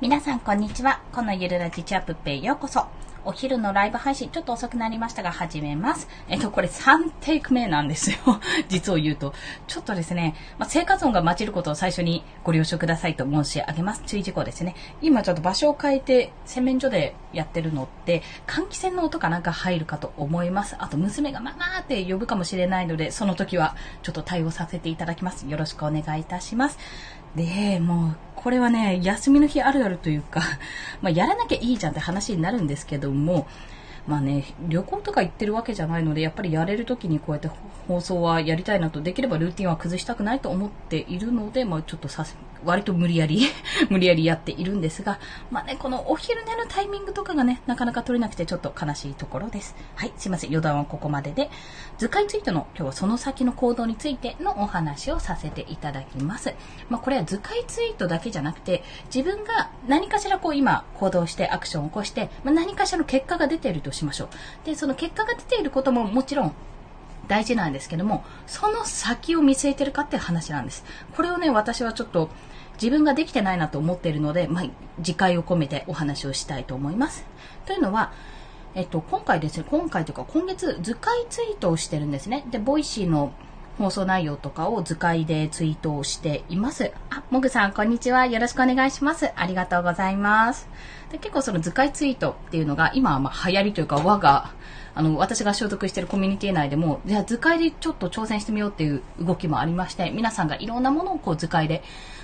皆さん、こんにちは。このゆるラジチャップペイようこそ。お昼のライブ配信、ちょっと遅くなりましたが、始めます。えっと、これ3テイク目なんですよ。実を言うと。ちょっとですね、まあ、生活音が混じることを最初にご了承くださいと申し上げます。注意事項ですね。今ちょっと場所を変えて、洗面所でやってるのって、換気扇の音かなんか入るかと思います。あと、娘がママーって呼ぶかもしれないので、その時はちょっと対応させていただきます。よろしくお願いいたします。で、もう、これはね、休みの日あるあるというか、ま、やらなきゃいいじゃんって話になるんですけども、まあね、旅行とか行ってるわけじゃないので、やっぱりやれる時にこうやって放送はやりたいなと、できればルーティンは崩したくないと思っているので、まあちょっとさ割と無理やり 無理やりやっているんですが、まあね、このお昼寝のタイミングとかがね、なかなか取れなくてちょっと悲しいところです。はい、すいません。余談はここまでで、図解ツイートの今日はその先の行動についてのお話をさせていただきます。まあこれは図解ツイートだけじゃなくて、自分が何かしらこう今行動してアクションを起こして、まあ、何かしらの結果が出ているとしましょう。で、その結果が出ていることももちろん大事なんですけども、その先を見据えてるかって話なんです。これをね、私はちょっと自分ができてないなと思っているので、まあ、自戒を込めてお話をしたいと思います。というのは、えっと、今回ですね、今回というか今月図解ツイートをしてるんですね。で、 Voicy の放送内容とかを図解でツイートをしています。あ、もぐさん、こんにちは。よろしくお願いします。ありがとうございます。で結構その図解ツイートっていうのが今はまあ流行りというか我があの、私が所属しているコミュニティ内でも、じゃあ図解でちょっと挑戦してみようっていう動きもありまして、皆さんがいろんなものをこう図解で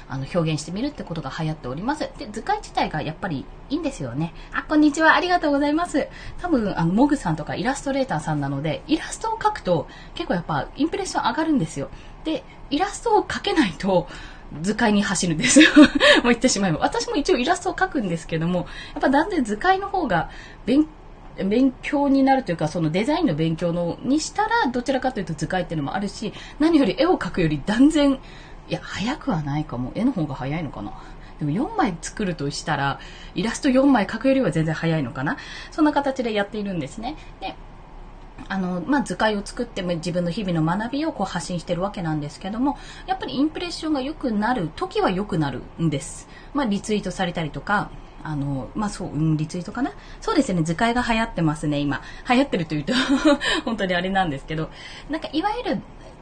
あの表現してみるってことが流行っております。で、図解自体がやっぱりいいんですよね。あ、こんにちは。ありがとうございます。多分、あの、モグさんとかイラストレーターさんなので、イラストを描くと結構やっぱインプレッション上がるんですよ。で、イラストを描けないと、図解に走るんですよ。もう言ってしまえば。私も一応イラストを描くんですけども、やっぱ断然図解の方が勉勉強になるというか、そのデザインの勉強のにしたら、どちらかというと図解っていうのもあるし、何より絵を描くより断然、いや、早くはないかも。絵の方が早いのかな。でも4枚作るとしたら、イラスト4枚描くよりは全然早いのかな。そんな形でやっているんですね。で、あの、まあ、図解を作っても自分の日々の学びをこう発信してるわけなんですけども、やっぱりインプレッションが良くなる時は良くなるんです。まあ、リツイートされたりとか、あの、まあ、そう、うん、リツイートかな？そうですね、図解が流行ってますね、今。流行ってるというと 本当にあれなんですけど、なんか、いわゆる、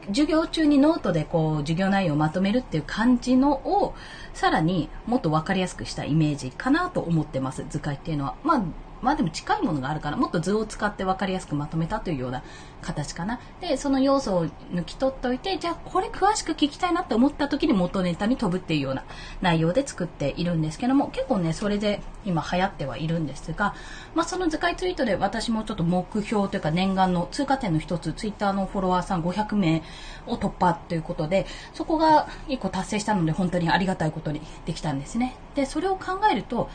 授業中にノートでこう、授業内容をまとめるっていう感じのを、さらにもっと分かりやすくしたイメージかなと思ってます、図解っていうのは。まあ、まあでも近いものがあるから、もっと図を使って分かりやすくまとめたというような形かな。で、その要素を抜き取っておいて、じゃあこれ詳しく聞きたいなって思った時に元ネタに飛ぶっていうような内容で作っているんですけども、結構ね、それで今流行ってはいるんですが、まあその図解ツイートで私もちょっと目標というか念願の通過点の一つ、ツイッターのフォロワーさん500名を突破ということで、そこが1個達成したので本当にありがたいことにできたんですね。で、それを考えると、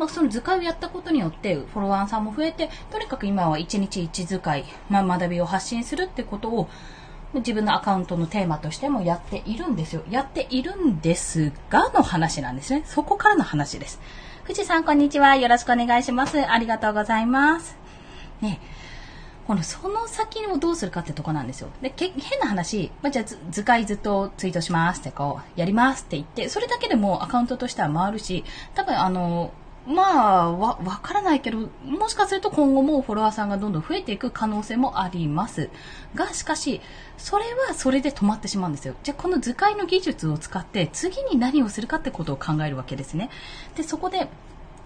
まあ、その図解をやったことによってフォロワーさんも増えてとにかく今は1日1図解、まあ、学びを発信するってことを自分のアカウントのテーマとしてもやっているんですよ。やっているんですがの話なんですね。そこからの話です。富士さん、こんにちは。よろしくお願いします。ありがとうございます。ね。このその先をどうするかってとこなんですよ。で、け変な話、まあ、じゃあ図解ずっとツイートしますってこう、やりますって言って、それだけでもアカウントとしては回るし、多分あの、まあ、わ、わからないけど、もしかすると今後もフォロワーさんがどんどん増えていく可能性もあります。が、しかし、それはそれで止まってしまうんですよ。じゃ、この図解の技術を使って次に何をするかってことを考えるわけですね。で、そこで、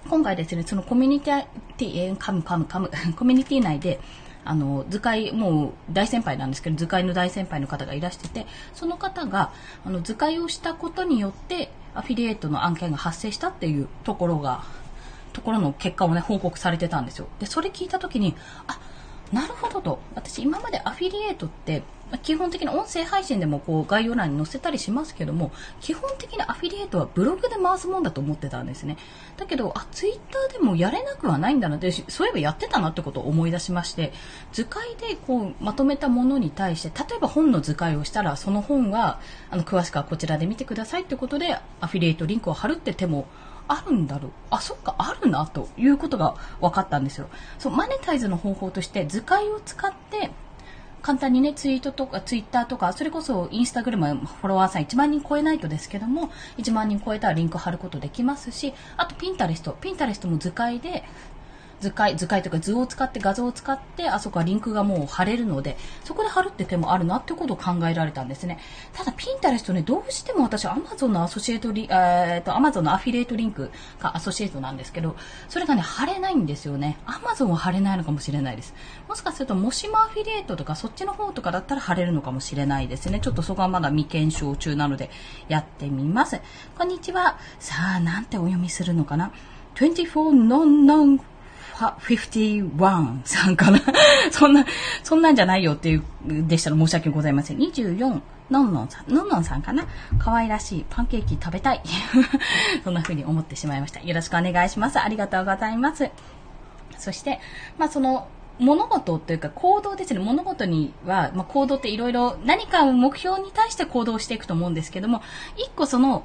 今回ですね、そのコミュニティ、えー、カムカムカム、コミュニティ内で、あの、図解、もう大先輩なんですけど、図解の大先輩の方がいらしてて、その方が、あの、図解をしたことによって、アフィリエイトの案件が発生したっていうところがところの結果をね、報告されてたんですよ。で、それ聞いた時に、あ、なるほどと。私今までアフィリエイトって、基本的に音声配信でもこう概要欄に載せたりしますけども、基本的にアフィリエイトはブログで回すもんだと思ってたんですね。だけど、あ、ツイッターでもやれなくはないんだなって、そういえばやってたなってことを思い出しまして、図解でこうまとめたものに対して、例えば本の図解をしたら、その本は、あの、詳しくはこちらで見てくださいってことで、アフィリエイトリンクを貼るって手もあるんだろう。あ、そっか、あるな、ということが分かったんですよ。そう、マネタイズの方法として図解を使って、簡単にね、ツイートとか、ツイッターとか、それこそインスタグラムフォロワーさん1万人超えないとですけども、1万人超えたらリンク貼ることできますし、あとピンタレスト。ピンタレストも図解で、図解、図解というか図を使って画像を使って、あそこはリンクがもう貼れるので、そこで貼るって手もあるなってことを考えられたんですね。ただ、ピンタレストね、どうしても私、アマゾンのアソシエイトリ、えー、と、アマゾンのアフィリエイトリンクがアソシエイトなんですけど、それがね、貼れないんですよね。アマゾンは貼れないのかもしれないです。もしかすると、もしもアフィリエイトとか、そっちの方とかだったら貼れるのかもしれないですね。ちょっとそこはまだ未検証中なので、やってみます。こんにちは。さあ、なんてお読みするのかな ?24 non non 51さんかな？そんな、そんなんじゃないよっていう、でしたら申し訳ございません。24、のんのんさん、のんのんさんかな？可愛らしいパンケーキ食べたい。そんな風に思ってしまいました。よろしくお願いします。ありがとうございます。そして、まあその、物事というか行動ですね。物事には、まあ、行動っていろいろ何か目標に対して行動していくと思うんですけども、一個その、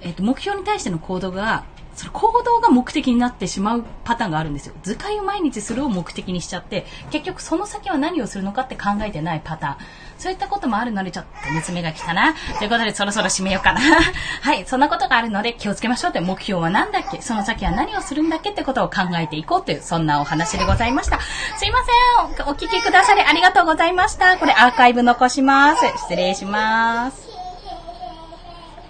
えっ、と、目標に対しての行動がその行動が目的になってしまうパターンがあるんですよ。図解を毎日するを目的にしちゃって、結局その先は何をするのかって考えてないパターン。そういったこともあるので、ちょっと娘が来たな。ということで、そろそろ締めようかな。はい、そんなことがあるので気をつけましょうって目標は何だっけ？その先は何をするんだっけってことを考えていこうという、そんなお話でございました。すいません。お聞きくださりありがとうございました。これアーカイブ残します。失礼します。